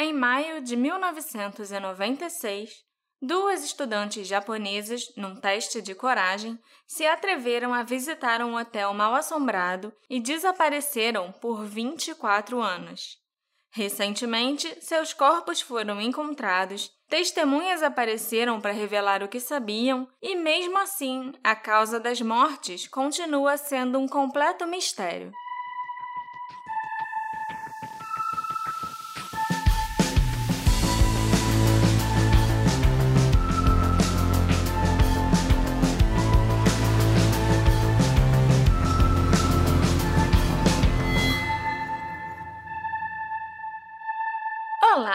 Em maio de 1996, duas estudantes japonesas, num teste de coragem, se atreveram a visitar um hotel mal assombrado e desapareceram por 24 anos. Recentemente, seus corpos foram encontrados, testemunhas apareceram para revelar o que sabiam, e mesmo assim, a causa das mortes continua sendo um completo mistério.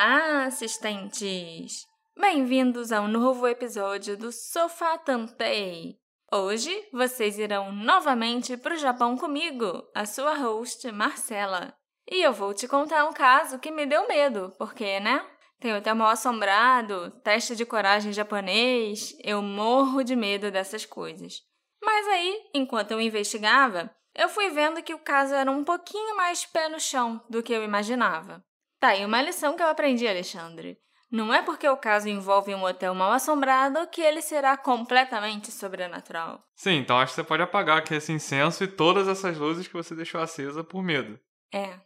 Olá, assistentes! Bem-vindos a um novo episódio do Sofá Tantei. Hoje vocês irão novamente para o Japão comigo, a sua host Marcela. E eu vou te contar um caso que me deu medo, porque, né? Tem hotel mal assombrado, teste de coragem japonês, eu morro de medo dessas coisas. Mas aí, enquanto eu investigava, eu fui vendo que o caso era um pouquinho mais pé no chão do que eu imaginava. Tá aí uma lição que eu aprendi, Alexandre. Não é porque o caso envolve um hotel mal assombrado que ele será completamente sobrenatural. Sim, então acho que você pode apagar aqui esse incenso e todas essas luzes que você deixou acesa por medo. É.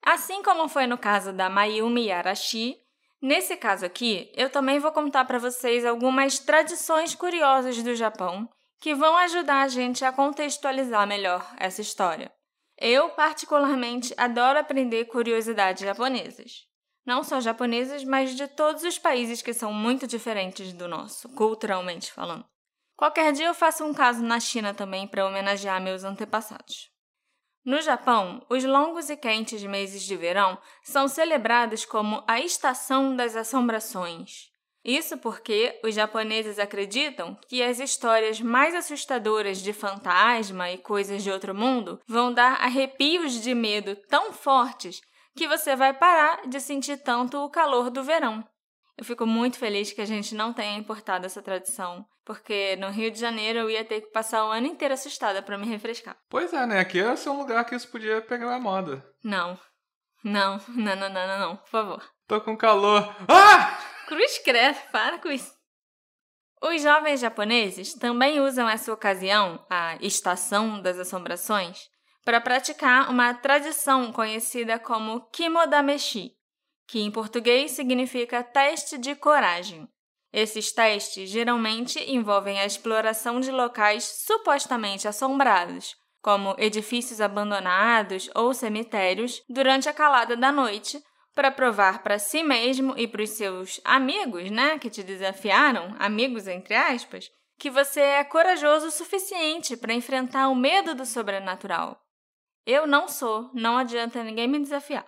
Assim como foi no caso da Mayumi Arashi, nesse caso aqui eu também vou contar para vocês algumas tradições curiosas do Japão que vão ajudar a gente a contextualizar melhor essa história. Eu, particularmente, adoro aprender curiosidades japonesas. Não só japonesas, mas de todos os países que são muito diferentes do nosso, culturalmente falando. Qualquer dia eu faço um caso na China também para homenagear meus antepassados. No Japão, os longos e quentes meses de verão são celebrados como a estação das assombrações. Isso porque os japoneses acreditam que as histórias mais assustadoras de fantasma e coisas de outro mundo vão dar arrepios de medo tão fortes que você vai parar de sentir tanto o calor do verão. Eu fico muito feliz que a gente não tenha importado essa tradição, porque no Rio de Janeiro eu ia ter que passar o ano inteiro assustada para me refrescar. Pois é, né? Aqui ia ser um lugar que isso podia pegar a moda. Não. Não, não, não, não, não, não, por favor. Tô com calor. Ah! Cruz credo, para com isso. Os jovens japoneses também usam essa ocasião, a Estação das Assombrações, para praticar uma tradição conhecida como Kimodameshi, que em português significa teste de coragem. Esses testes geralmente envolvem a exploração de locais supostamente assombrados, como edifícios abandonados ou cemitérios, durante a calada da noite, para provar para si mesmo e para os seus amigos, né, que te desafiaram, amigos entre aspas, que você é corajoso o suficiente para enfrentar o medo do sobrenatural. Eu não sou, não adianta ninguém me desafiar.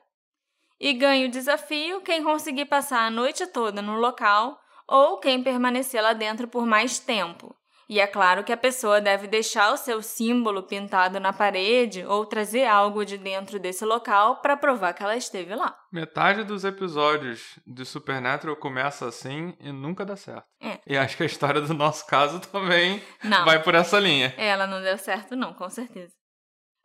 E ganho o desafio quem conseguir passar a noite toda no local ou quem permanecer lá dentro por mais tempo. E é claro que a pessoa deve deixar o seu símbolo pintado na parede ou trazer algo de dentro desse local para provar que ela esteve lá. Metade dos episódios de Supernatural começa assim e nunca dá certo. É. E acho que a história do nosso caso também Não. vai por essa linha. Ela não deu certo, não, com certeza.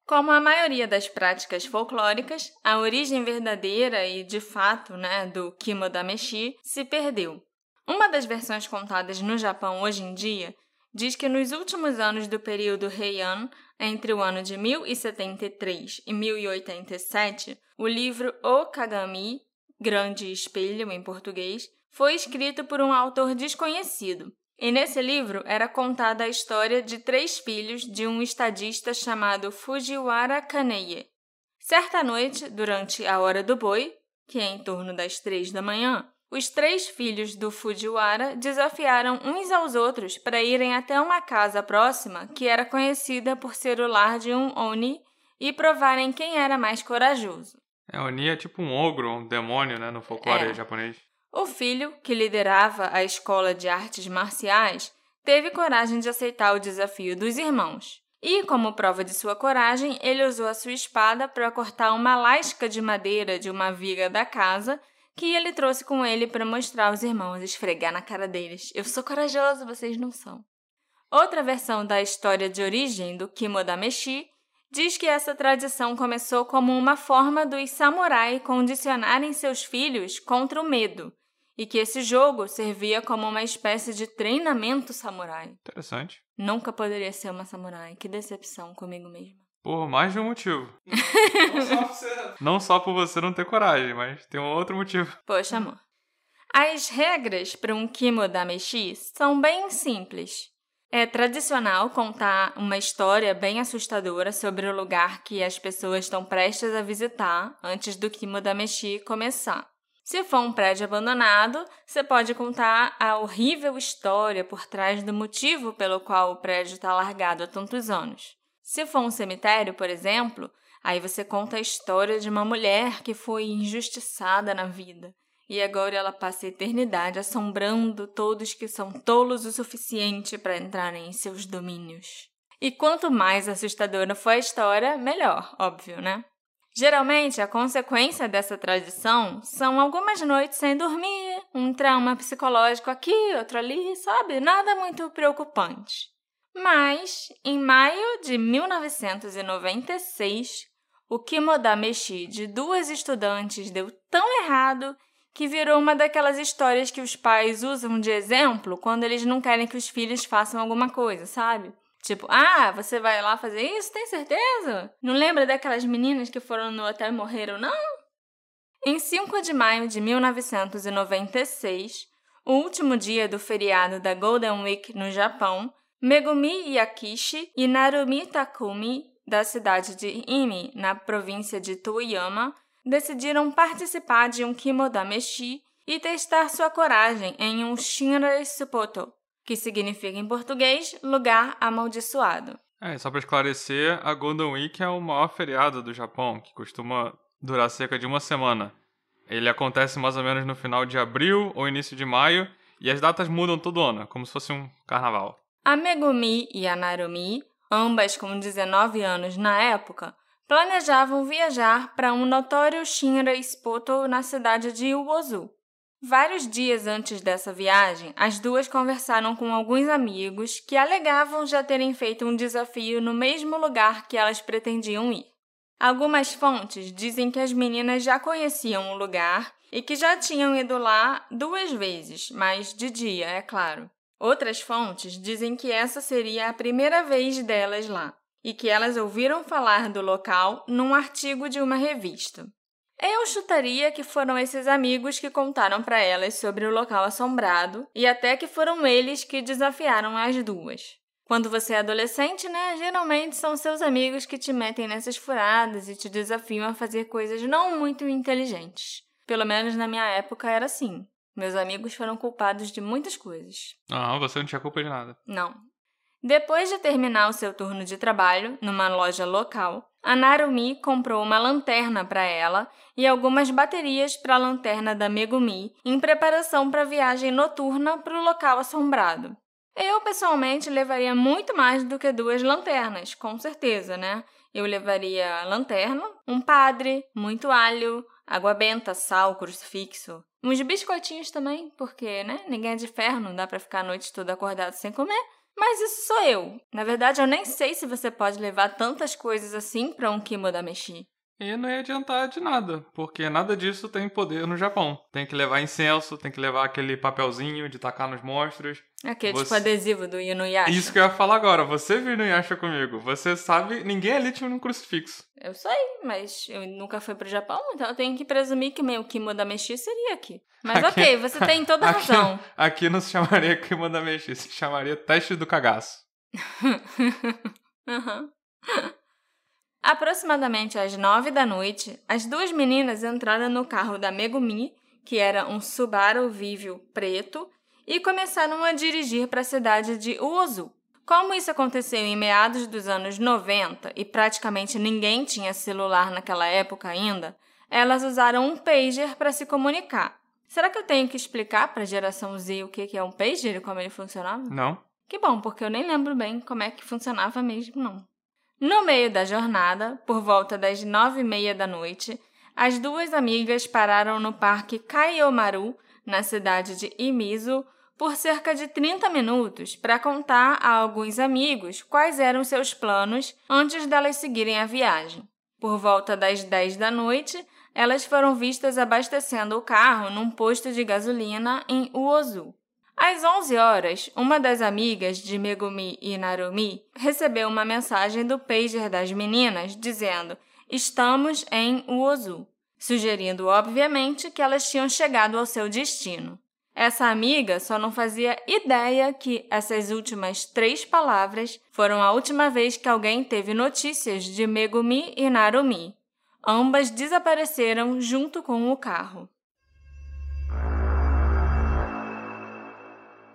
Como a maioria das práticas folclóricas, a origem verdadeira e de fato né, do Kimodameshi se perdeu. Uma das versões contadas no Japão hoje em dia diz que nos últimos anos do período Heian, entre o ano de 1073 e 1087, o livro O Kagami, Grande Espelho em português, foi escrito por um autor desconhecido. E nesse livro era contada a história de três filhos de um estadista chamado Fujiwara Kaneye. Certa noite, durante a hora do boi, que é em torno das três da manhã, os três filhos do Fujiwara desafiaram uns aos outros para irem até uma casa próxima que era conhecida por ser o lar de um Oni e provarem quem era mais corajoso. É, Oni é tipo um ogro, um demônio, né, no folclore É. japonês. O filho, que liderava a escola de artes marciais, teve coragem de aceitar o desafio dos irmãos. E, como prova de sua coragem, ele usou a sua espada para cortar uma lasca de madeira de uma viga da casa que ele trouxe com ele para mostrar aos irmãos e esfregar na cara deles. Eu sou corajoso, vocês não são. Outra versão da história de origem do Kimodameshi diz que essa tradição começou como uma forma dos samurai condicionarem seus filhos contra o medo e que esse jogo servia como uma espécie de treinamento samurai. Interessante. Nunca poderia ser uma samurai. Que decepção comigo mesma. Por mais de um motivo. não, só você... não só por você não ter coragem, mas tem um outro motivo. Poxa, amor. As regras para um kimo da meshi são bem simples. É tradicional contar uma história bem assustadora sobre o lugar que as pessoas estão prestes a visitar antes do kimo da meshi começar. Se for um prédio abandonado, você pode contar a horrível história por trás do motivo pelo qual o prédio está largado há tantos anos. Se for um cemitério, por exemplo, aí você conta a história de uma mulher que foi injustiçada na vida e agora ela passa a eternidade assombrando todos que são tolos o suficiente para entrarem em seus domínios. E quanto mais assustadora for a história, melhor, óbvio, né? Geralmente, a consequência dessa tradição são algumas noites sem dormir, um trauma psicológico aqui, outro ali, sabe? Nada muito preocupante. Mas, em maio de 1996, o Kimoda Meshi de duas estudantes deu tão errado que virou uma daquelas histórias que os pais usam de exemplo quando eles não querem que os filhos façam alguma coisa, sabe? Tipo, ah, você vai lá fazer isso? Tem certeza? Não lembra daquelas meninas que foram no hotel e morreram, não? Em 5 de maio de 1996, o último dia do feriado da Golden Week no Japão, Megumi Yakishi e Narumi Takumi, da cidade de Imi, na província de Toyama, decidiram participar de um Kimoda Meshi e testar sua coragem em um Shinra Supoto, que significa em português lugar amaldiçoado. É, só para esclarecer, a Golden Week é o maior feriado do Japão, que costuma durar cerca de uma semana. Ele acontece mais ou menos no final de abril ou início de maio, e as datas mudam todo ano, como se fosse um carnaval. A Megumi e a Narumi, ambas com 19 anos na época, planejavam viajar para um notório Shinra Spoto na cidade de Uozu, Vários dias antes dessa viagem, as duas conversaram com alguns amigos que alegavam já terem feito um desafio no mesmo lugar que elas pretendiam ir. Algumas fontes dizem que as meninas já conheciam o lugar e que já tinham ido lá duas vezes, mas de dia, é claro. Outras fontes dizem que essa seria a primeira vez delas lá e que elas ouviram falar do local num artigo de uma revista. Eu chutaria que foram esses amigos que contaram para elas sobre o local assombrado e até que foram eles que desafiaram as duas. Quando você é adolescente, né, geralmente são seus amigos que te metem nessas furadas e te desafiam a fazer coisas não muito inteligentes. Pelo menos na minha época era assim. Meus amigos foram culpados de muitas coisas. Ah, você não tinha culpa de nada. Não. Depois de terminar o seu turno de trabalho numa loja local, a Narumi comprou uma lanterna para ela e algumas baterias para a lanterna da Megumi em preparação para a viagem noturna para o local assombrado. Eu, pessoalmente, levaria muito mais do que duas lanternas, com certeza, né? Eu levaria lanterna, um padre, muito alho, água benta, sal, crucifixo. Uns biscoitinhos também, porque, né? Ninguém é de ferro, não dá para ficar a noite toda acordado sem comer. Mas isso sou eu. Na verdade, eu nem sei se você pode levar tantas coisas assim para um kimo da meshi. E não ia adiantar de nada, porque nada disso tem poder no Japão. Tem que levar incenso, tem que levar aquele papelzinho de tacar nos monstros. Aquele você... tipo adesivo do Inuyasha. Isso que eu ia falar agora. Você viu Inuyasha comigo. Você sabe, ninguém ali tinha um crucifixo. Eu sei, mas eu nunca fui pro Japão, então eu tenho que presumir que meu kimono da meshi seria aqui. Mas aqui, ok, você tem toda a aqui, razão. Aqui não se chamaria kimono da meshi, se chamaria teste do cagaço. uhum. Aproximadamente às nove da noite, as duas meninas entraram no carro da Megumi, que era um Subaru Vivio preto, e começaram a dirigir para a cidade de Uozu. Como isso aconteceu em meados dos anos 90 e praticamente ninguém tinha celular naquela época ainda, elas usaram um pager para se comunicar. Será que eu tenho que explicar para a geração Z o que é um pager e como ele funcionava? Não. Que bom, porque eu nem lembro bem como é que funcionava mesmo, não. No meio da jornada, por volta das nove e meia da noite, as duas amigas pararam no Parque Kaiomaru, na cidade de Imizu, por cerca de 30 minutos para contar a alguns amigos quais eram seus planos antes delas seguirem a viagem. Por volta das 10 da noite, elas foram vistas abastecendo o carro num posto de gasolina em Uozu. Às 11 horas, uma das amigas de Megumi e Narumi recebeu uma mensagem do pager das meninas dizendo: Estamos em Uozu, sugerindo, obviamente, que elas tinham chegado ao seu destino. Essa amiga só não fazia ideia que essas últimas três palavras foram a última vez que alguém teve notícias de Megumi e Narumi. Ambas desapareceram junto com o carro.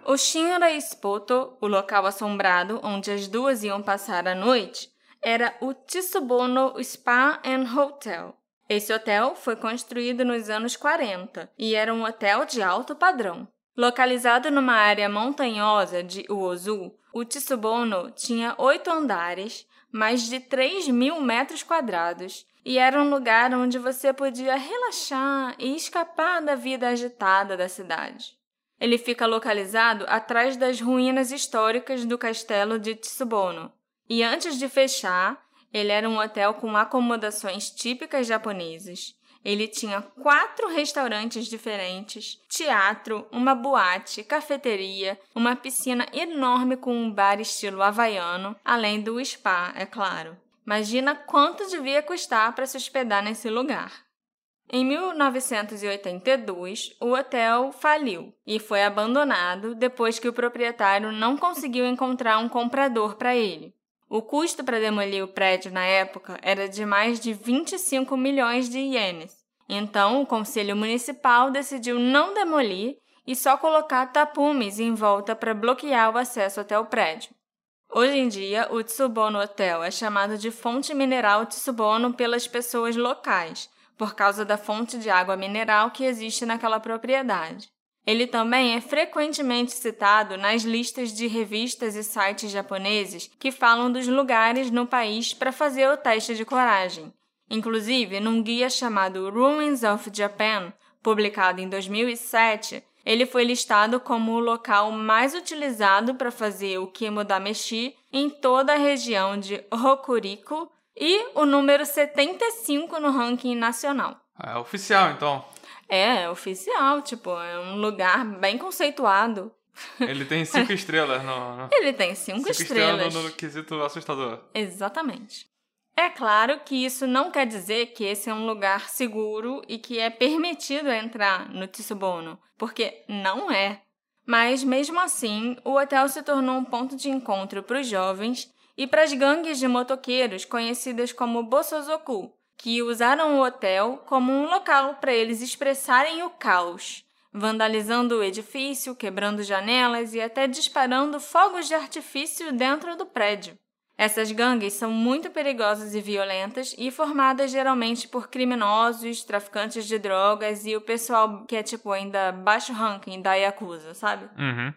O Shinra Spoto, o local assombrado onde as duas iam passar a noite, era o Tsubono Spa and Hotel. Esse hotel foi construído nos anos 40 e era um hotel de alto padrão. Localizado numa área montanhosa de Uozu, o Tsubono tinha oito andares, mais de 3 mil metros quadrados, e era um lugar onde você podia relaxar e escapar da vida agitada da cidade. Ele fica localizado atrás das ruínas históricas do castelo de Tsubono. E antes de fechar, ele era um hotel com acomodações típicas japonesas. Ele tinha quatro restaurantes diferentes, teatro, uma boate, cafeteria, uma piscina enorme com um bar estilo havaiano, além do spa, é claro. Imagina quanto devia custar para se hospedar nesse lugar. Em 1982, o hotel faliu e foi abandonado depois que o proprietário não conseguiu encontrar um comprador para ele. O custo para demolir o prédio na época era de mais de 25 milhões de ienes. Então, o conselho municipal decidiu não demolir e só colocar tapumes em volta para bloquear o acesso até o prédio. Hoje em dia, o Tsubono Hotel é chamado de Fonte Mineral Tsubono pelas pessoas locais por causa da fonte de água mineral que existe naquela propriedade. Ele também é frequentemente citado nas listas de revistas e sites japoneses que falam dos lugares no país para fazer o teste de coragem. Inclusive, num guia chamado Ruins of Japan, publicado em 2007, ele foi listado como o local mais utilizado para fazer o Kimodameshi em toda a região de Hokuriku, e o número 75 no ranking nacional. É oficial, então. É, é oficial, tipo, é um lugar bem conceituado. Ele tem cinco estrelas no, no... Ele tem cinco, cinco estrelas. estrelas no, no quesito assustador. Exatamente. É claro que isso não quer dizer que esse é um lugar seguro e que é permitido entrar no Tsubono, porque não é. Mas mesmo assim, o hotel se tornou um ponto de encontro para os jovens e para as gangues de motoqueiros conhecidas como Bosozoku, que usaram o hotel como um local para eles expressarem o caos, vandalizando o edifício, quebrando janelas e até disparando fogos de artifício dentro do prédio. Essas gangues são muito perigosas e violentas e formadas geralmente por criminosos, traficantes de drogas e o pessoal que é tipo ainda baixo ranking da Yakuza, sabe? Uhum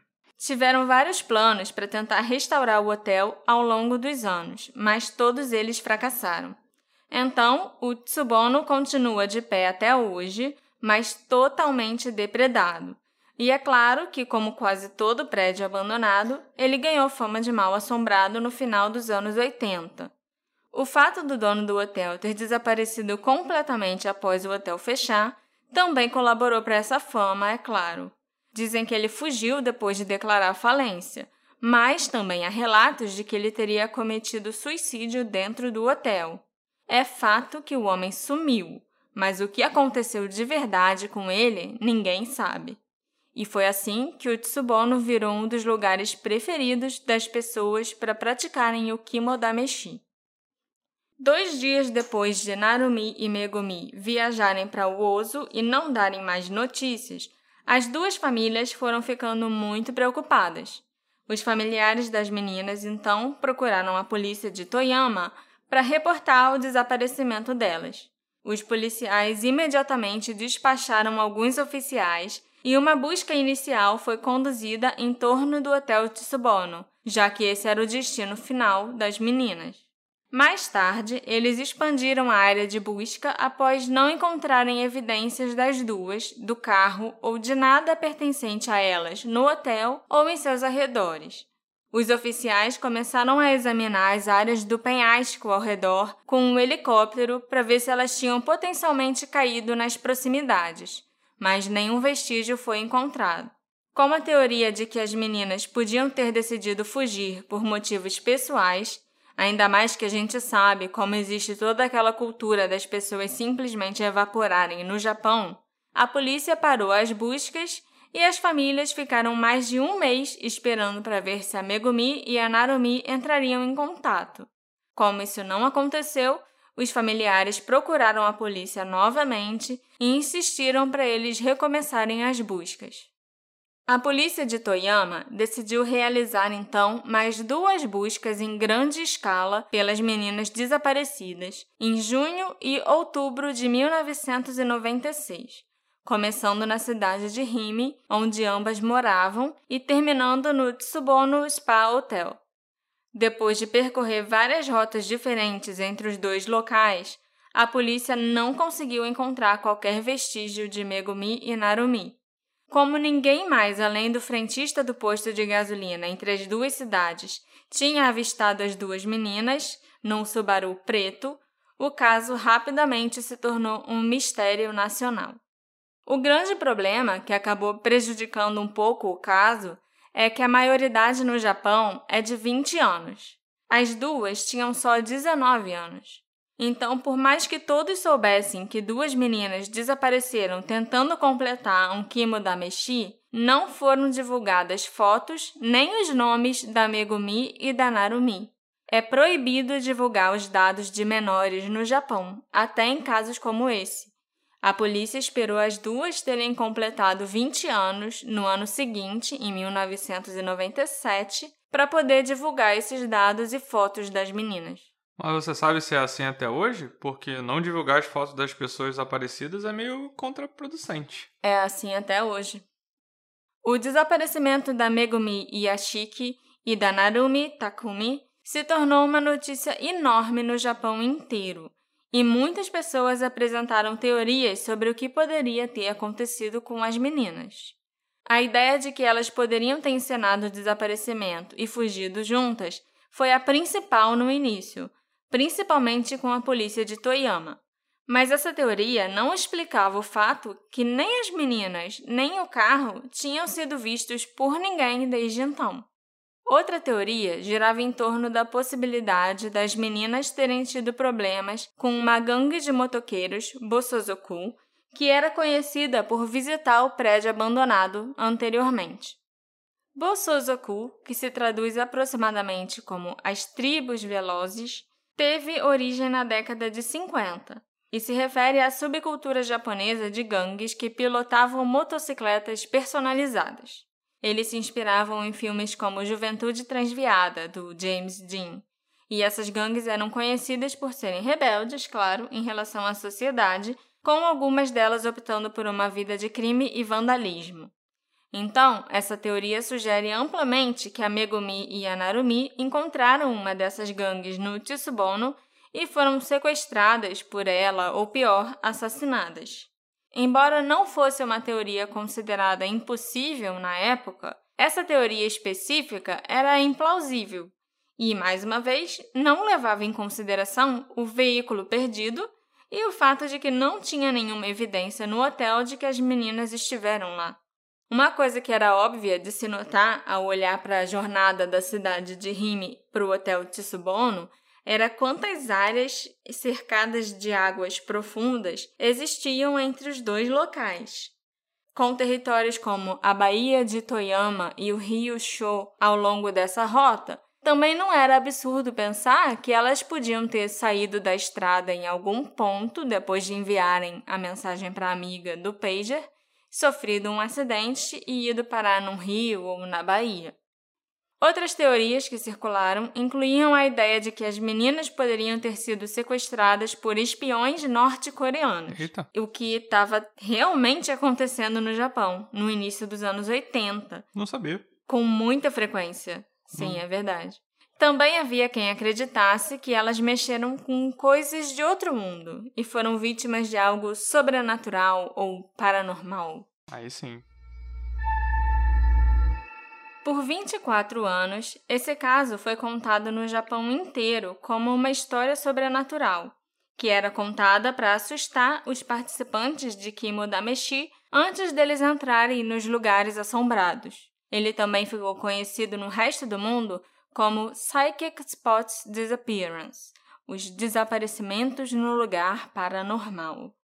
tiveram vários planos para tentar restaurar o hotel ao longo dos anos, mas todos eles fracassaram. Então, o Tsubono continua de pé até hoje, mas totalmente depredado. E é claro que, como quase todo prédio abandonado, ele ganhou fama de mal assombrado no final dos anos 80. O fato do dono do hotel ter desaparecido completamente após o hotel fechar também colaborou para essa fama, é claro. Dizem que ele fugiu depois de declarar falência, mas também há relatos de que ele teria cometido suicídio dentro do hotel. É fato que o homem sumiu, mas o que aconteceu de verdade com ele ninguém sabe. E foi assim que o Tsubono virou um dos lugares preferidos das pessoas para praticarem o kimodameshi. Dois dias depois de Narumi e Megumi viajarem para o Ozo e não darem mais notícias, as duas famílias foram ficando muito preocupadas. Os familiares das meninas então procuraram a polícia de Toyama para reportar o desaparecimento delas. Os policiais imediatamente despacharam alguns oficiais e uma busca inicial foi conduzida em torno do hotel Tsubono, já que esse era o destino final das meninas. Mais tarde, eles expandiram a área de busca após não encontrarem evidências das duas, do carro ou de nada pertencente a elas no hotel ou em seus arredores. Os oficiais começaram a examinar as áreas do penhasco ao redor com um helicóptero para ver se elas tinham potencialmente caído nas proximidades, mas nenhum vestígio foi encontrado. Como a teoria de que as meninas podiam ter decidido fugir por motivos pessoais, ainda mais que a gente sabe como existe toda aquela cultura das pessoas simplesmente evaporarem no Japão, a polícia parou as buscas e as famílias ficaram mais de um mês esperando para ver se a Megumi e a Narumi entrariam em contato. Como isso não aconteceu, os familiares procuraram a polícia novamente e insistiram para eles recomeçarem as buscas. A polícia de Toyama decidiu realizar então mais duas buscas em grande escala pelas meninas desaparecidas em junho e outubro de 1996, começando na cidade de Hime, onde ambas moravam, e terminando no Tsubono Spa Hotel. Depois de percorrer várias rotas diferentes entre os dois locais, a polícia não conseguiu encontrar qualquer vestígio de Megumi e Narumi. Como ninguém mais além do frentista do posto de gasolina entre as duas cidades tinha avistado as duas meninas num Subaru preto, o caso rapidamente se tornou um mistério nacional. O grande problema, que acabou prejudicando um pouco o caso, é que a maioridade no Japão é de 20 anos. As duas tinham só 19 anos. Então, por mais que todos soubessem que duas meninas desapareceram tentando completar um kimo da Meshi, não foram divulgadas fotos nem os nomes da Megumi e da Narumi. É proibido divulgar os dados de menores no Japão, até em casos como esse. A polícia esperou as duas terem completado 20 anos no ano seguinte, em 1997, para poder divulgar esses dados e fotos das meninas. Mas você sabe se é assim até hoje? Porque não divulgar as fotos das pessoas desaparecidas é meio contraproducente. É assim até hoje. O desaparecimento da Megumi Yashiki e da Narumi Takumi se tornou uma notícia enorme no Japão inteiro e muitas pessoas apresentaram teorias sobre o que poderia ter acontecido com as meninas. A ideia de que elas poderiam ter encenado o desaparecimento e fugido juntas foi a principal no início, principalmente com a polícia de Toyama. Mas essa teoria não explicava o fato que nem as meninas nem o carro tinham sido vistos por ninguém desde então. Outra teoria girava em torno da possibilidade das meninas terem tido problemas com uma gangue de motoqueiros, Bosozoku, que era conhecida por visitar o prédio abandonado anteriormente. Bosozoku, que se traduz aproximadamente como as tribos velozes, teve origem na década de 50 e se refere à subcultura japonesa de gangues que pilotavam motocicletas personalizadas. Eles se inspiravam em filmes como Juventude Transviada, do James Dean. E essas gangues eram conhecidas por serem rebeldes, claro, em relação à sociedade, com algumas delas optando por uma vida de crime e vandalismo. Então, essa teoria sugere amplamente que a Megumi e a Narumi encontraram uma dessas gangues no Tsubono e foram sequestradas por ela, ou pior, assassinadas. Embora não fosse uma teoria considerada impossível na época, essa teoria específica era implausível e, mais uma vez, não levava em consideração o veículo perdido e o fato de que não tinha nenhuma evidência no hotel de que as meninas estiveram lá. Uma coisa que era óbvia de se notar ao olhar para a jornada da cidade de Rime para o hotel Tsubono era quantas áreas cercadas de águas profundas existiam entre os dois locais. Com territórios como a Baía de Toyama e o rio Sho ao longo dessa rota, também não era absurdo pensar que elas podiam ter saído da estrada em algum ponto depois de enviarem a mensagem para a amiga do pager, sofrido um acidente e ido parar num rio ou na Bahia. Outras teorias que circularam incluíam a ideia de que as meninas poderiam ter sido sequestradas por espiões norte-coreanos, o que estava realmente acontecendo no Japão no início dos anos 80. Não sabia. Com muita frequência. Sim, hum. é verdade. Também havia quem acreditasse que elas mexeram com coisas de outro mundo e foram vítimas de algo sobrenatural ou paranormal. Aí sim. Por 24 anos, esse caso foi contado no Japão inteiro como uma história sobrenatural, que era contada para assustar os participantes de Kimo Dameshi antes deles entrarem nos lugares assombrados. Ele também ficou conhecido no resto do mundo como Psychic Spots Disappearance, os desaparecimentos no lugar paranormal.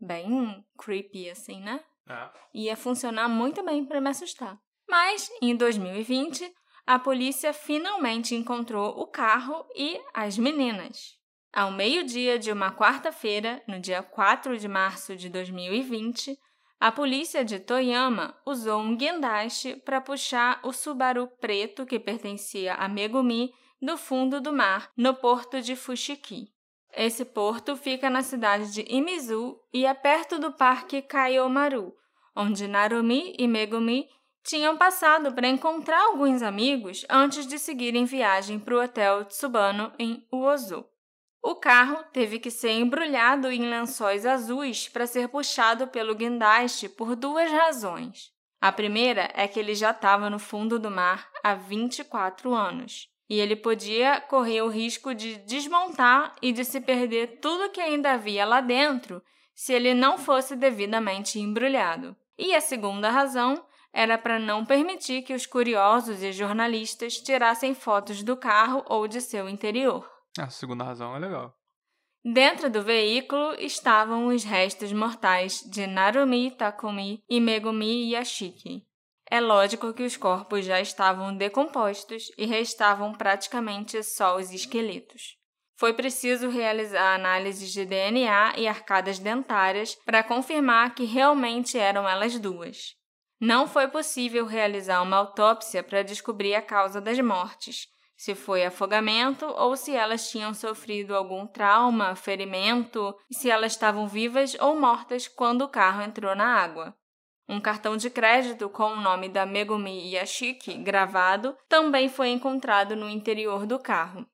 Bem creepy assim, né? É. Ia funcionar muito bem para me assustar. Mas, em 2020, a polícia finalmente encontrou o carro e as meninas. Ao meio-dia de uma quarta-feira, no dia 4 de março de 2020, a polícia de Toyama usou um guindaste para puxar o Subaru preto que pertencia a Megumi do fundo do mar, no porto de Fushiki. Esse porto fica na cidade de Imizu e é perto do Parque Kaiomaru, onde Narumi e Megumi tinham passado para encontrar alguns amigos antes de seguirem viagem para o hotel Tsubano em Uozu. O carro teve que ser embrulhado em lençóis azuis para ser puxado pelo guindaste por duas razões. A primeira é que ele já estava no fundo do mar há 24 anos e ele podia correr o risco de desmontar e de se perder tudo que ainda havia lá dentro se ele não fosse devidamente embrulhado. E a segunda razão era para não permitir que os curiosos e jornalistas tirassem fotos do carro ou de seu interior. A segunda razão é legal. Dentro do veículo estavam os restos mortais de Narumi Takumi e Megumi Yashiki. É lógico que os corpos já estavam decompostos e restavam praticamente só os esqueletos. Foi preciso realizar análises de DNA e arcadas dentárias para confirmar que realmente eram elas duas. Não foi possível realizar uma autópsia para descobrir a causa das mortes, se foi afogamento ou se elas tinham sofrido algum trauma, ferimento, e se elas estavam vivas ou mortas quando o carro entrou na água. Um cartão de crédito com o nome da Megumi Yashiki gravado também foi encontrado no interior do carro.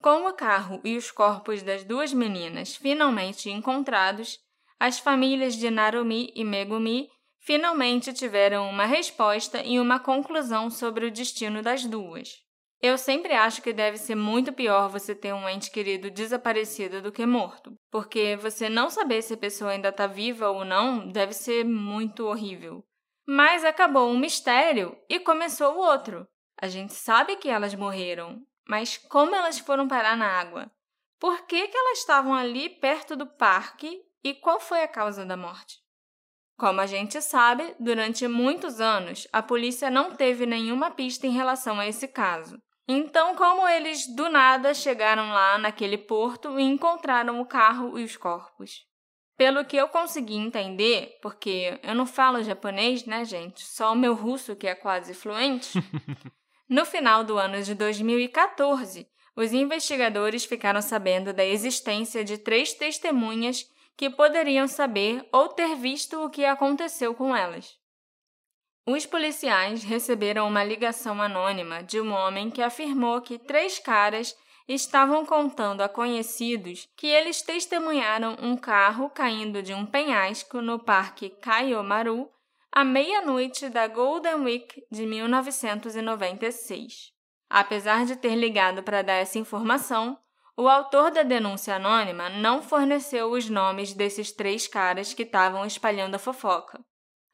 Com o carro e os corpos das duas meninas finalmente encontrados, as famílias de Narumi e Megumi finalmente tiveram uma resposta e uma conclusão sobre o destino das duas. Eu sempre acho que deve ser muito pior você ter um ente querido desaparecido do que morto, porque você não saber se a pessoa ainda está viva ou não deve ser muito horrível. Mas acabou um mistério e começou o outro. A gente sabe que elas morreram, mas como elas foram parar na água? Por que, que elas estavam ali perto do parque e qual foi a causa da morte? Como a gente sabe, durante muitos anos a polícia não teve nenhuma pista em relação a esse caso. Então, como eles do nada chegaram lá naquele porto e encontraram o carro e os corpos? Pelo que eu consegui entender, porque eu não falo japonês, né, gente? Só o meu russo que é quase fluente. no final do ano de 2014, os investigadores ficaram sabendo da existência de três testemunhas que poderiam saber ou ter visto o que aconteceu com elas. Os policiais receberam uma ligação anônima de um homem que afirmou que três caras estavam contando a conhecidos que eles testemunharam um carro caindo de um penhasco no Parque Kaiomaru à meia-noite da Golden Week de 1996. Apesar de ter ligado para dar essa informação, o autor da denúncia anônima não forneceu os nomes desses três caras que estavam espalhando a fofoca.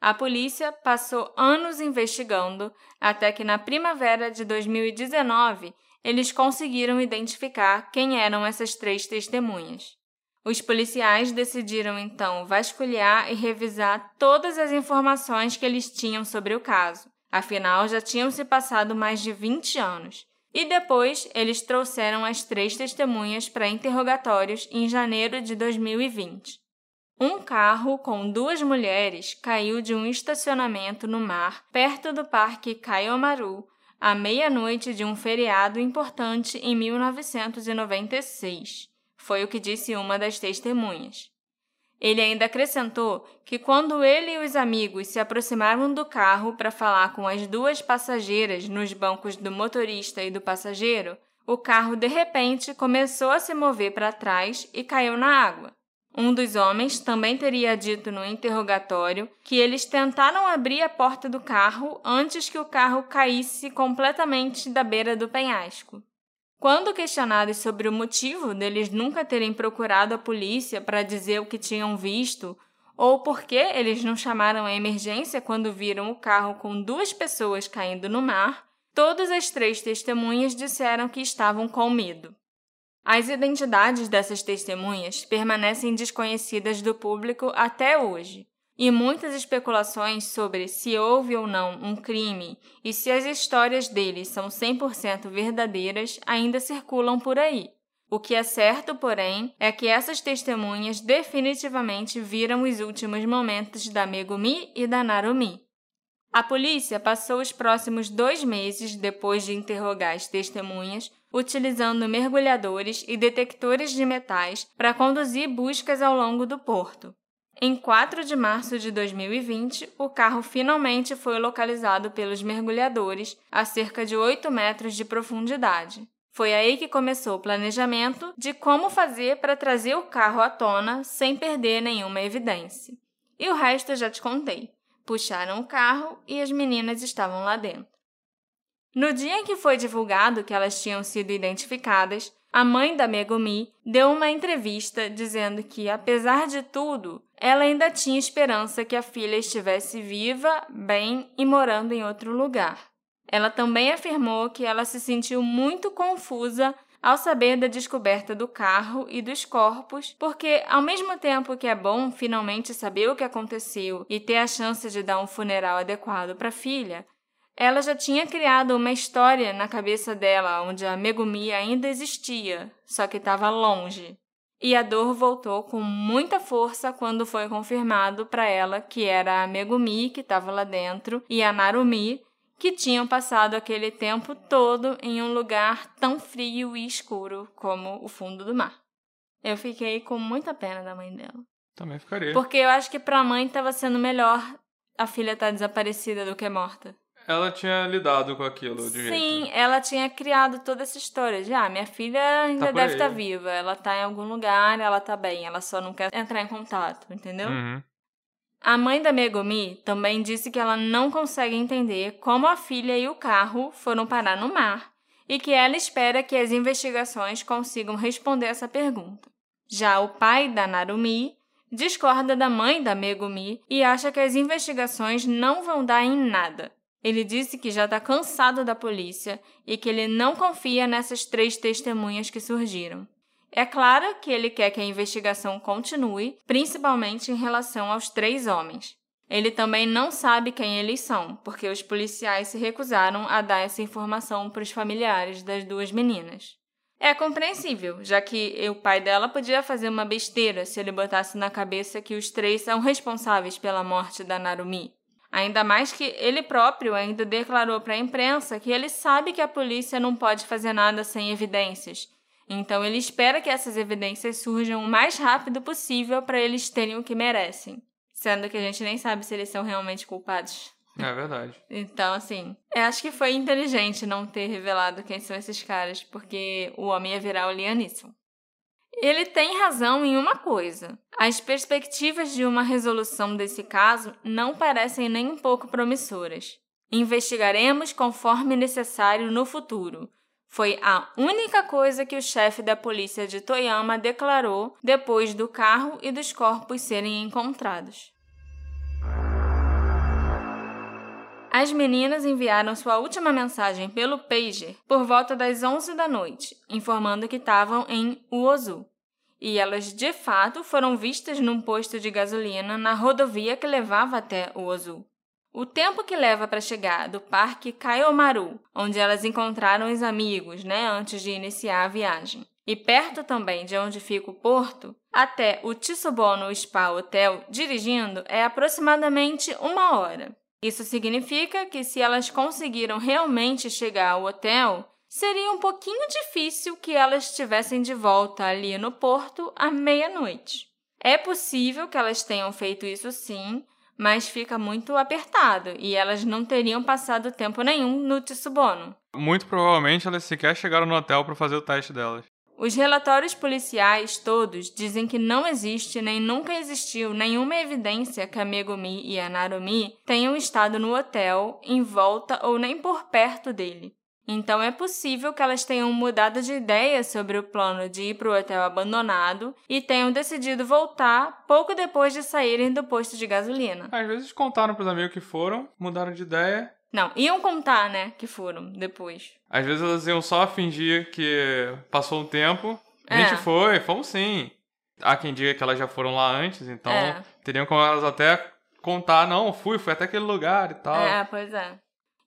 A polícia passou anos investigando até que na primavera de 2019 eles conseguiram identificar quem eram essas três testemunhas. Os policiais decidiram então vasculhar e revisar todas as informações que eles tinham sobre o caso. Afinal, já tinham se passado mais de 20 anos. E depois, eles trouxeram as três testemunhas para interrogatórios em janeiro de 2020. Um carro com duas mulheres caiu de um estacionamento no mar perto do Parque Kaiomaru à meia-noite de um feriado importante em 1996. Foi o que disse uma das testemunhas. Ele ainda acrescentou que quando ele e os amigos se aproximaram do carro para falar com as duas passageiras nos bancos do motorista e do passageiro, o carro de repente começou a se mover para trás e caiu na água. Um dos homens também teria dito no interrogatório que eles tentaram abrir a porta do carro antes que o carro caísse completamente da beira do penhasco. Quando questionados sobre o motivo deles nunca terem procurado a polícia para dizer o que tinham visto ou por que eles não chamaram a emergência quando viram o carro com duas pessoas caindo no mar, todas as três testemunhas disseram que estavam com medo. As identidades dessas testemunhas permanecem desconhecidas do público até hoje, e muitas especulações sobre se houve ou não um crime e se as histórias deles são 100% verdadeiras ainda circulam por aí. O que é certo, porém, é que essas testemunhas definitivamente viram os últimos momentos da Megumi e da Narumi. A polícia passou os próximos dois meses depois de interrogar as testemunhas utilizando mergulhadores e detectores de metais para conduzir buscas ao longo do porto. Em 4 de março de 2020, o carro finalmente foi localizado pelos mergulhadores a cerca de 8 metros de profundidade. Foi aí que começou o planejamento de como fazer para trazer o carro à tona sem perder nenhuma evidência. E o resto eu já te contei. Puxaram o carro e as meninas estavam lá dentro. No dia em que foi divulgado que elas tinham sido identificadas, a mãe da Megumi deu uma entrevista dizendo que, apesar de tudo, ela ainda tinha esperança que a filha estivesse viva, bem e morando em outro lugar. Ela também afirmou que ela se sentiu muito confusa ao saber da descoberta do carro e dos corpos, porque, ao mesmo tempo que é bom finalmente saber o que aconteceu e ter a chance de dar um funeral adequado para a filha, ela já tinha criado uma história na cabeça dela onde a Megumi ainda existia, só que estava longe. E a dor voltou com muita força quando foi confirmado para ela que era a Megumi que estava lá dentro e a Narumi que tinham passado aquele tempo todo em um lugar tão frio e escuro como o fundo do mar. Eu fiquei com muita pena da mãe dela. Também ficaria. Porque eu acho que para a mãe estava sendo melhor a filha estar tá desaparecida do que morta ela tinha lidado com aquilo de Sim, jeito. ela tinha criado toda essa história de, ah, minha filha ainda tá deve estar tá viva, ela tá em algum lugar, ela tá bem, ela só não quer entrar em contato, entendeu? Uhum. A mãe da Megumi também disse que ela não consegue entender como a filha e o carro foram parar no mar e que ela espera que as investigações consigam responder essa pergunta. Já o pai da Narumi discorda da mãe da Megumi e acha que as investigações não vão dar em nada ele disse que já está cansado da polícia e que ele não confia nessas três testemunhas que surgiram. É claro que ele quer que a investigação continue, principalmente em relação aos três homens. Ele também não sabe quem eles são, porque os policiais se recusaram a dar essa informação para os familiares das duas meninas. É compreensível, já que o pai dela podia fazer uma besteira se ele botasse na cabeça que os três são responsáveis pela morte da Narumi. Ainda mais que ele próprio ainda declarou para a imprensa que ele sabe que a polícia não pode fazer nada sem evidências. Então ele espera que essas evidências surjam o mais rápido possível para eles terem o que merecem. Sendo que a gente nem sabe se eles são realmente culpados. É verdade. Então, assim, eu acho que foi inteligente não ter revelado quem são esses caras, porque o homem ia virar o Lianisson. Ele tem razão em uma coisa. As perspectivas de uma resolução desse caso não parecem nem um pouco promissoras. Investigaremos conforme necessário no futuro. Foi a única coisa que o chefe da polícia de Toyama declarou depois do carro e dos corpos serem encontrados. As meninas enviaram sua última mensagem pelo pager por volta das 11 da noite, informando que estavam em Uozu. E elas de fato foram vistas num posto de gasolina na rodovia que levava até Uozu. O tempo que leva para chegar do Parque Kaiomaru, onde elas encontraram os amigos, né, antes de iniciar a viagem, e perto também de onde fica o porto, até o Tsubono Spa Hotel dirigindo é aproximadamente uma hora. Isso significa que se elas conseguiram realmente chegar ao hotel, seria um pouquinho difícil que elas estivessem de volta ali no porto à meia-noite. É possível que elas tenham feito isso sim, mas fica muito apertado e elas não teriam passado tempo nenhum no Tsubono. Muito provavelmente elas sequer chegaram no hotel para fazer o teste delas. Os relatórios policiais todos dizem que não existe nem nunca existiu nenhuma evidência que a Megumi e a Narumi tenham estado no hotel, em volta ou nem por perto dele. Então é possível que elas tenham mudado de ideia sobre o plano de ir para o hotel abandonado e tenham decidido voltar pouco depois de saírem do posto de gasolina. Às vezes contaram para os amigos que foram, mudaram de ideia. Não, iam contar, né, que foram depois. Às vezes elas iam só fingir que passou um tempo. A gente É. foi, fomos sim. Há quem diga que elas já foram lá antes, então É. teriam como elas até contar, não, fui, fui até aquele lugar e tal. É, pois é.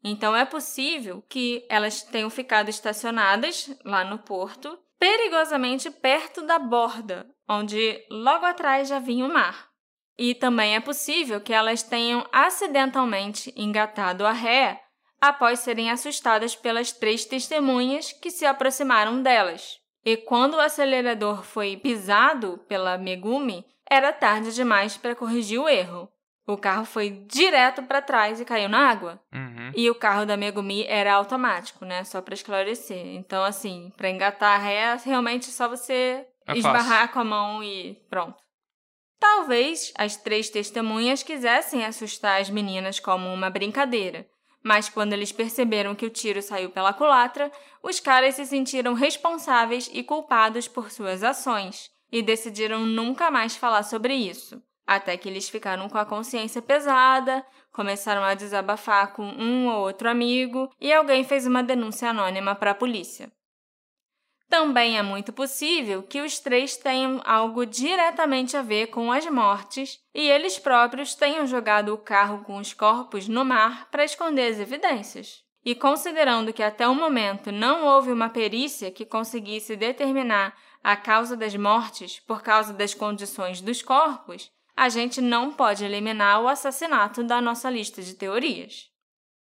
Então é possível que elas tenham ficado estacionadas lá no porto, perigosamente perto da borda, onde logo atrás já vinha o mar. E também é possível que elas tenham acidentalmente engatado a ré após serem assustadas pelas três testemunhas que se aproximaram delas. E quando o acelerador foi pisado pela Megumi, era tarde demais para corrigir o erro. O carro foi direto para trás e caiu na água. Uhum. E o carro da Megumi era automático, né? Só para esclarecer. Então, assim, para engatar a ré, realmente é só você É esbarrar com a mão e pronto. Talvez as três testemunhas quisessem assustar as meninas como uma brincadeira, mas quando eles perceberam que o tiro saiu pela culatra, os caras se sentiram responsáveis e culpados por suas ações e decidiram nunca mais falar sobre isso. Até que eles ficaram com a consciência pesada, começaram a desabafar com um ou outro amigo e alguém fez uma denúncia anônima para a polícia. Também é muito possível que os três tenham algo diretamente a ver com as mortes e eles próprios tenham jogado o carro com os corpos no mar para esconder as evidências. E considerando que até o momento não houve uma perícia que conseguisse determinar a causa das mortes por causa das condições dos corpos, a gente não pode eliminar o assassinato da nossa lista de teorias.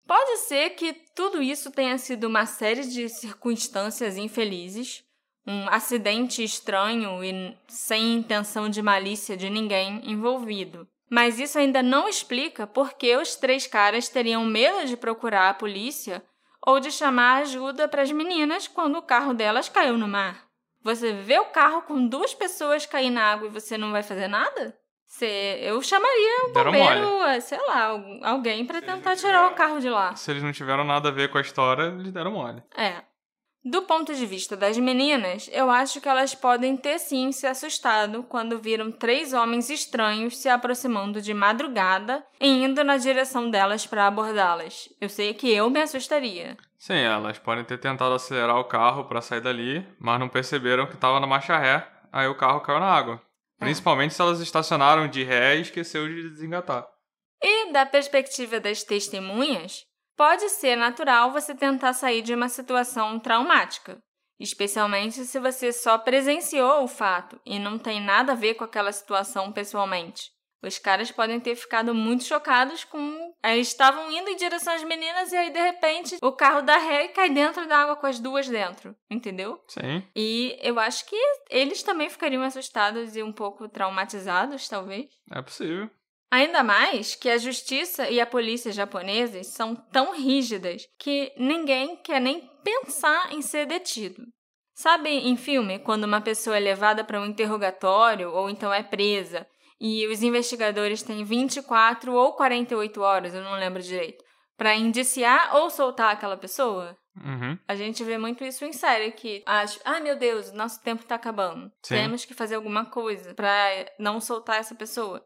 Pode ser que tudo isso tenha sido uma série de circunstâncias infelizes, um acidente estranho e sem intenção de malícia de ninguém envolvido. Mas isso ainda não explica por que os três caras teriam medo de procurar a polícia ou de chamar ajuda para as meninas quando o carro delas caiu no mar. Você vê o carro com duas pessoas cair na água e você não vai fazer nada? Você, eu chamaria o Deram bombeiro, mole. sei lá, algum- alguém para tentar tirar o carro de lá. Se eles não tiveram nada a ver com a história, eles deram mole. É. Do ponto de vista das meninas, eu acho que elas podem ter sim se assustado quando viram três homens estranhos se aproximando de madrugada e indo na direção delas para abordá-las. Eu sei que eu me assustaria. Sim, elas podem ter tentado acelerar o carro para sair dali, mas não perceberam que estava na marcha ré, aí o carro caiu na água. Principalmente se elas estacionaram de ré e esqueceu de desengatar. E da perspectiva das testemunhas, pode ser natural você tentar sair de uma situação traumática, especialmente se você só presenciou o fato e não tem nada a ver com aquela situação pessoalmente. Os caras podem ter ficado muito chocados com. Eles estavam indo em direção às meninas e aí, de repente, o carro dá ré cai dentro da água com as duas dentro. Entendeu? Sim. E eu acho que eles também ficariam assustados e um pouco traumatizados, talvez. É possível. Ainda mais que a justiça e a polícia japoneses são tão rígidas que ninguém quer nem pensar em ser detido. Sabe em filme, quando uma pessoa é levada para um interrogatório ou então é presa e os investigadores têm 24 ou 48 horas, eu não lembro direito, para indiciar ou soltar aquela pessoa? Uhum. A gente vê muito isso em série, que acho, ah, meu Deus, nosso tempo tá acabando. Sim. Temos que fazer alguma coisa para não soltar essa pessoa.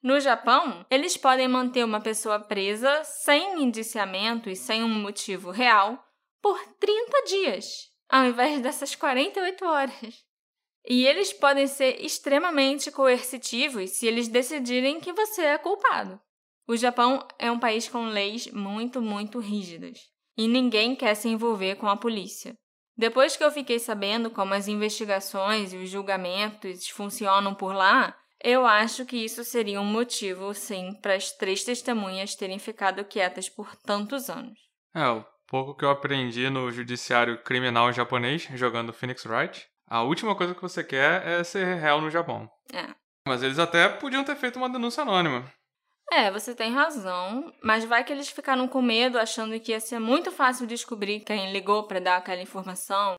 No Japão, eles podem manter uma pessoa presa sem indiciamento e sem um motivo real por 30 dias, ao invés dessas 48 horas. E eles podem ser extremamente coercitivos se eles decidirem que você é culpado. O Japão é um país com leis muito, muito rígidas e ninguém quer se envolver com a polícia. Depois que eu fiquei sabendo como as investigações e os julgamentos funcionam por lá, eu acho que isso seria um motivo, sim, para as três testemunhas terem ficado quietas por tantos anos. É, o pouco que eu aprendi no judiciário criminal japonês, jogando Phoenix Wright, a última coisa que você quer é ser réu no Japão. É. Mas eles até podiam ter feito uma denúncia anônima. É, você tem razão, mas vai que eles ficaram com medo, achando que ia ser muito fácil descobrir quem ligou para dar aquela informação.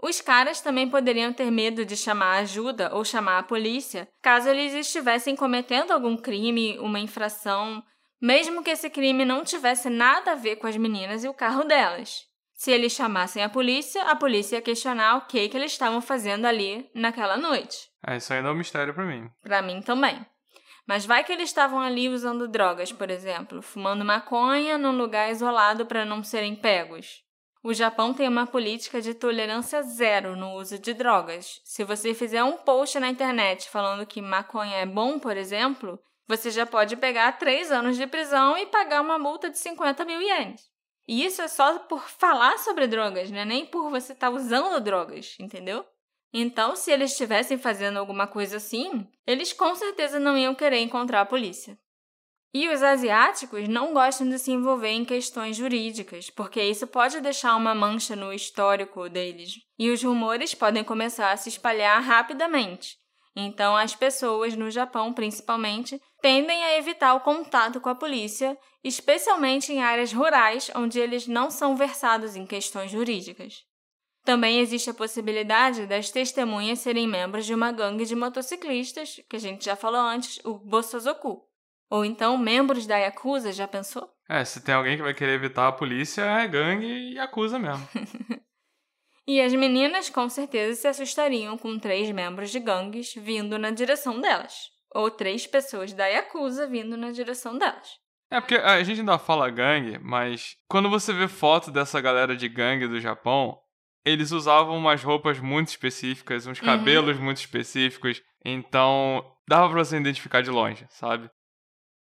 Os caras também poderiam ter medo de chamar ajuda ou chamar a polícia caso eles estivessem cometendo algum crime, uma infração, mesmo que esse crime não tivesse nada a ver com as meninas e o carro delas. Se eles chamassem a polícia, a polícia ia questionar o que, que eles estavam fazendo ali naquela noite. É, isso ainda é um mistério para mim. Para mim também. Mas vai que eles estavam ali usando drogas, por exemplo, fumando maconha num lugar isolado para não serem pegos. O Japão tem uma política de tolerância zero no uso de drogas. Se você fizer um post na internet falando que maconha é bom, por exemplo, você já pode pegar três anos de prisão e pagar uma multa de 50 mil ienes. E isso é só por falar sobre drogas, não é nem por você estar tá usando drogas, entendeu? Então, se eles estivessem fazendo alguma coisa assim, eles com certeza não iam querer encontrar a polícia. E os asiáticos não gostam de se envolver em questões jurídicas, porque isso pode deixar uma mancha no histórico deles, e os rumores podem começar a se espalhar rapidamente. Então, as pessoas, no Japão principalmente, tendem a evitar o contato com a polícia, especialmente em áreas rurais onde eles não são versados em questões jurídicas. Também existe a possibilidade das testemunhas serem membros de uma gangue de motociclistas, que a gente já falou antes, o Bosozoku. Ou então membros da Yakuza, já pensou? É, se tem alguém que vai querer evitar a polícia, é gangue e Yakuza mesmo. E as meninas com certeza se assustariam com três membros de gangues vindo na direção delas. Ou três pessoas da Yakuza vindo na direção delas. É, porque a gente ainda fala gangue, mas quando você vê foto dessa galera de gangue do Japão, eles usavam umas roupas muito específicas, uns uhum. cabelos uhum. muito específicos, então dava pra você identificar de longe, sabe?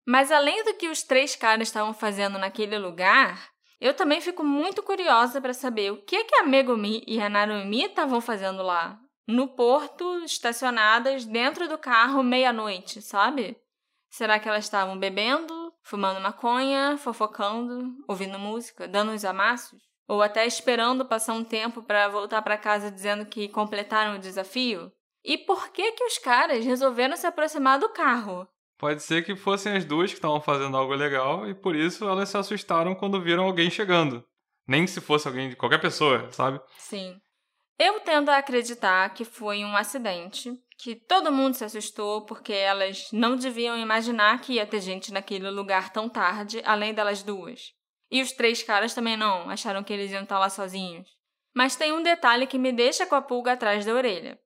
Mas além do que os três caras estavam fazendo naquele lugar, eu também fico muito curiosa para saber o que, que a Megumi e a Narumi estavam fazendo lá, no porto, estacionadas dentro do carro meia-noite, sabe? Será que elas estavam bebendo, fumando maconha, fofocando, ouvindo música, dando uns amassos? Ou até esperando passar um tempo para voltar para casa dizendo que completaram o desafio? E por que que os caras resolveram se aproximar do carro? Pode ser que fossem as duas que estavam fazendo algo legal e por isso elas se assustaram quando viram alguém chegando. Nem se fosse alguém de qualquer pessoa, sabe? Sim. Eu tendo a acreditar que foi um acidente, que todo mundo se assustou porque elas não deviam imaginar que ia ter gente naquele lugar tão tarde, além delas duas. E os três caras também não, acharam que eles iam estar lá sozinhos. Mas tem um detalhe que me deixa com a pulga atrás da orelha.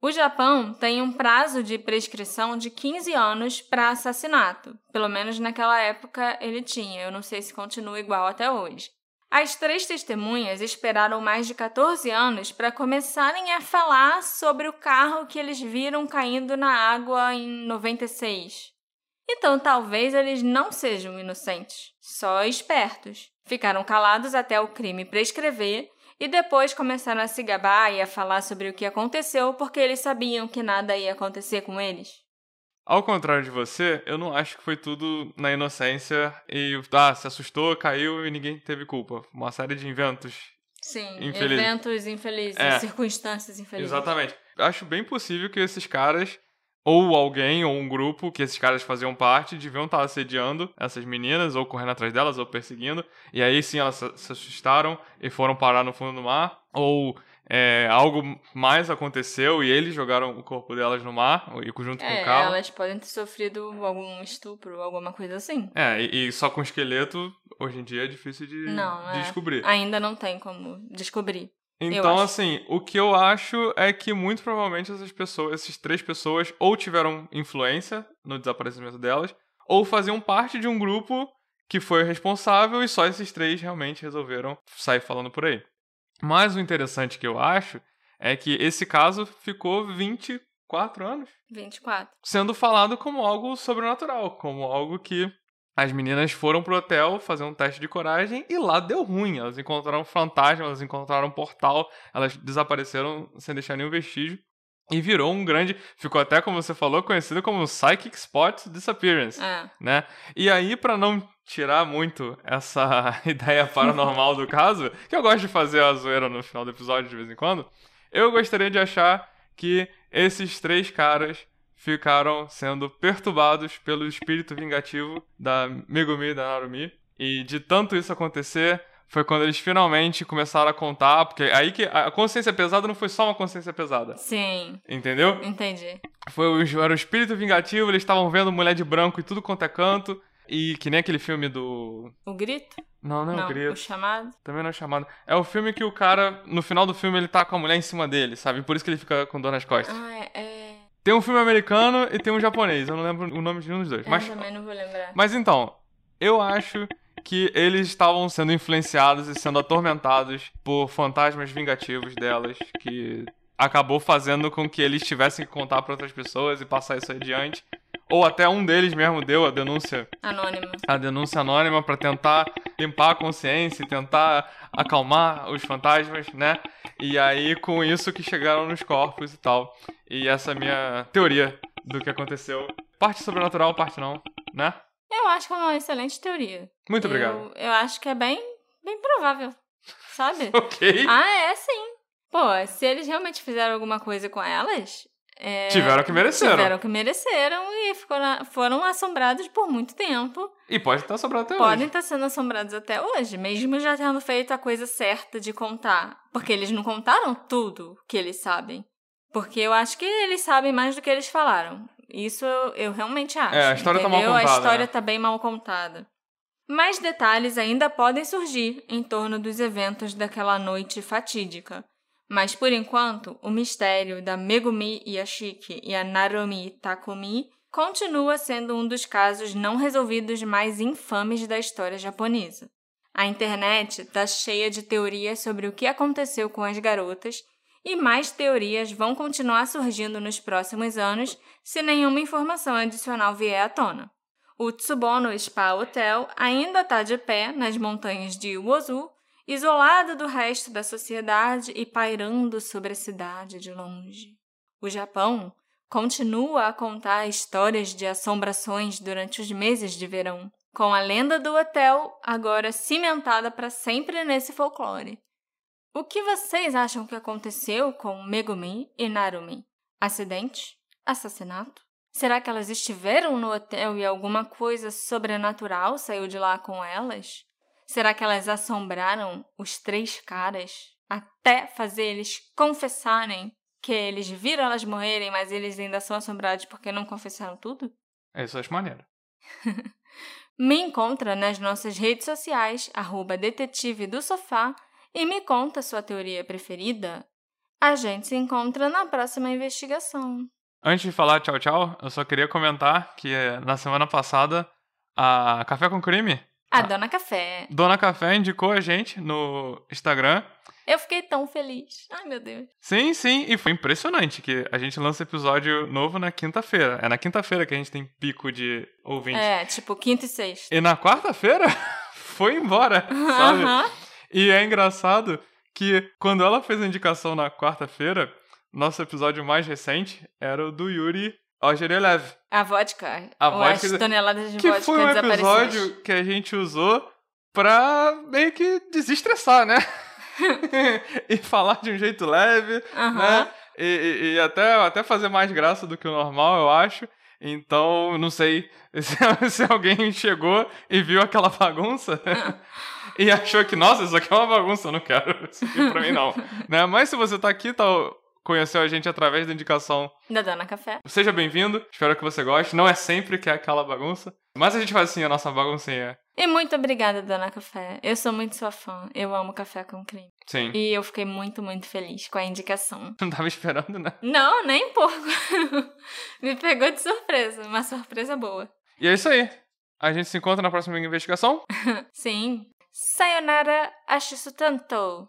O Japão tem um prazo de prescrição de 15 anos para assassinato. Pelo menos naquela época ele tinha. Eu não sei se continua igual até hoje. As três testemunhas esperaram mais de 14 anos para começarem a falar sobre o carro que eles viram caindo na água em 96. Então talvez eles não sejam inocentes, só espertos. Ficaram calados até o crime prescrever e depois começaram a se gabar e a falar sobre o que aconteceu porque eles sabiam que nada ia acontecer com eles. Ao contrário de você, eu não acho que foi tudo na inocência e ah, se assustou, caiu e ninguém teve culpa. Uma série de inventos. Sim, infelizes. eventos infelizes, é, circunstâncias infelizes. Exatamente. Acho bem possível que esses caras ou alguém ou um grupo que esses caras faziam parte deviam estar assediando essas meninas, ou correndo atrás delas, ou perseguindo. E aí sim elas se assustaram e foram parar no fundo do mar. Ou é, algo mais aconteceu e eles jogaram o corpo delas no mar, e junto é, com o carro. Elas podem ter sofrido algum estupro, alguma coisa assim. É, e, e só com esqueleto, hoje em dia é difícil de, não, de é, descobrir. Ainda não tem como descobrir. Então, assim, o que eu acho é que muito provavelmente essas pessoas, essas três pessoas, ou tiveram influência no desaparecimento delas, ou faziam parte de um grupo que foi responsável e só esses três realmente resolveram sair falando por aí. Mas o interessante que eu acho é que esse caso ficou 24 anos 24. sendo falado como algo sobrenatural, como algo que as meninas foram pro hotel fazer um teste de coragem e lá deu ruim. Elas encontraram fantasma, elas encontraram um portal, elas desapareceram sem deixar nenhum vestígio. E virou um grande. Ficou até, como você falou, conhecido como Psychic Spot Disappearance. É. Né? E aí, para não tirar muito essa ideia paranormal do caso, que eu gosto de fazer a zoeira no final do episódio de vez em quando, eu gostaria de achar que esses três caras ficaram sendo perturbados pelo espírito vingativo da Megumi e da Narumi. E de tanto isso acontecer, foi quando eles finalmente começaram a contar, porque aí que a consciência pesada não foi só uma consciência pesada. Sim. Entendeu? Entendi. Foi o, era o espírito vingativo, eles estavam vendo mulher de branco e tudo quanto é canto. E que nem aquele filme do. O Grito? Não, não é não, o Grito. O Chamado? Também não é chamado. É o filme que o cara, no final do filme, ele tá com a mulher em cima dele, sabe? Por isso que ele fica com dor nas costas. Ah, é. Tem um filme americano e tem um japonês. Eu não lembro o nome de nenhum dos dois. Eu mas, também não vou lembrar. mas então, eu acho que eles estavam sendo influenciados e sendo atormentados por fantasmas vingativos delas, que acabou fazendo com que eles tivessem que contar para outras pessoas e passar isso adiante. Ou até um deles mesmo deu a denúncia, Anônimo. a denúncia anônima para tentar limpar a consciência e tentar acalmar os fantasmas, né? E aí com isso que chegaram nos corpos e tal. E essa é a minha teoria do que aconteceu. Parte sobrenatural, parte não, né? Eu acho que é uma excelente teoria. Muito obrigado. Eu, eu acho que é bem, bem provável. Sabe? Ok. ah, é sim. Pô, se eles realmente fizeram alguma coisa com elas. É, Tiveram que mereceram. Tiveram que mereceram e foram, foram assombrados por muito tempo. E pode estar sobrando até Podem hoje. estar sendo assombrados até hoje, mesmo já tendo feito a coisa certa de contar. Porque eles não contaram tudo que eles sabem. Porque eu acho que eles sabem mais do que eles falaram. Isso eu, eu realmente acho. É, a história tá mal entendeu? contada, A história né? tá bem mal contada. Mais detalhes ainda podem surgir em torno dos eventos daquela noite fatídica. Mas por enquanto, o mistério da Megumi Yashiki e a Narumi Takumi continua sendo um dos casos não resolvidos mais infames da história japonesa. A internet está cheia de teorias sobre o que aconteceu com as garotas e mais teorias vão continuar surgindo nos próximos anos se nenhuma informação adicional vier à tona. O Tsubono Spa Hotel ainda está de pé nas montanhas de Uozu, isolado do resto da sociedade e pairando sobre a cidade de longe. O Japão continua a contar histórias de assombrações durante os meses de verão, com a lenda do hotel agora cimentada para sempre nesse folclore. O que vocês acham que aconteceu com Megumi e Narumi? Acidente? Assassinato? Será que elas estiveram no hotel e alguma coisa sobrenatural saiu de lá com elas? Será que elas assombraram os três caras até fazer eles confessarem que eles viram elas morrerem, mas eles ainda são assombrados porque não confessaram tudo? Isso eu acho maneiro. Me encontra nas nossas redes sociais, arroba detetive do sofá, e me conta sua teoria preferida. A gente se encontra na próxima investigação. Antes de falar tchau, tchau, eu só queria comentar que eh, na semana passada a Café com Crime, A Dona Café. Dona Café indicou a gente no Instagram. Eu fiquei tão feliz. Ai, meu Deus. Sim, sim, e foi impressionante que a gente lança episódio novo na quinta-feira. É na quinta-feira que a gente tem pico de ouvintes. É, tipo, quinta e sexta. E na quarta-feira foi embora, sabe? Aham. E é engraçado que quando ela fez a indicação na quarta-feira, nosso episódio mais recente era o do Yuri Algerelev. A vodka. A vodka- as toneladas de Que vodka foi um episódio que a gente usou pra meio que desestressar, né? e falar de um jeito leve, né? E, e- e até, até fazer mais graça do que o normal, eu acho. Então, não sei se, se alguém chegou e viu aquela bagunça e achou que, nossa, isso aqui é uma bagunça, eu não quero isso aqui pra mim, não. né? Mas se você tá aqui, tá, conheceu a gente através da indicação Da Dona Café. Seja bem-vindo, espero que você goste. Não é sempre que é aquela bagunça, mas a gente faz assim a nossa baguncinha. E muito obrigada, Dona Café. Eu sou muito sua fã. Eu amo café com creme. Sim. E eu fiquei muito, muito feliz com a indicação. Não tava esperando, né? Não, nem um pouco. Me pegou de surpresa. Uma surpresa boa. E é isso aí. A gente se encontra na próxima investigação. Sim. Sayonara, acho isso tanto.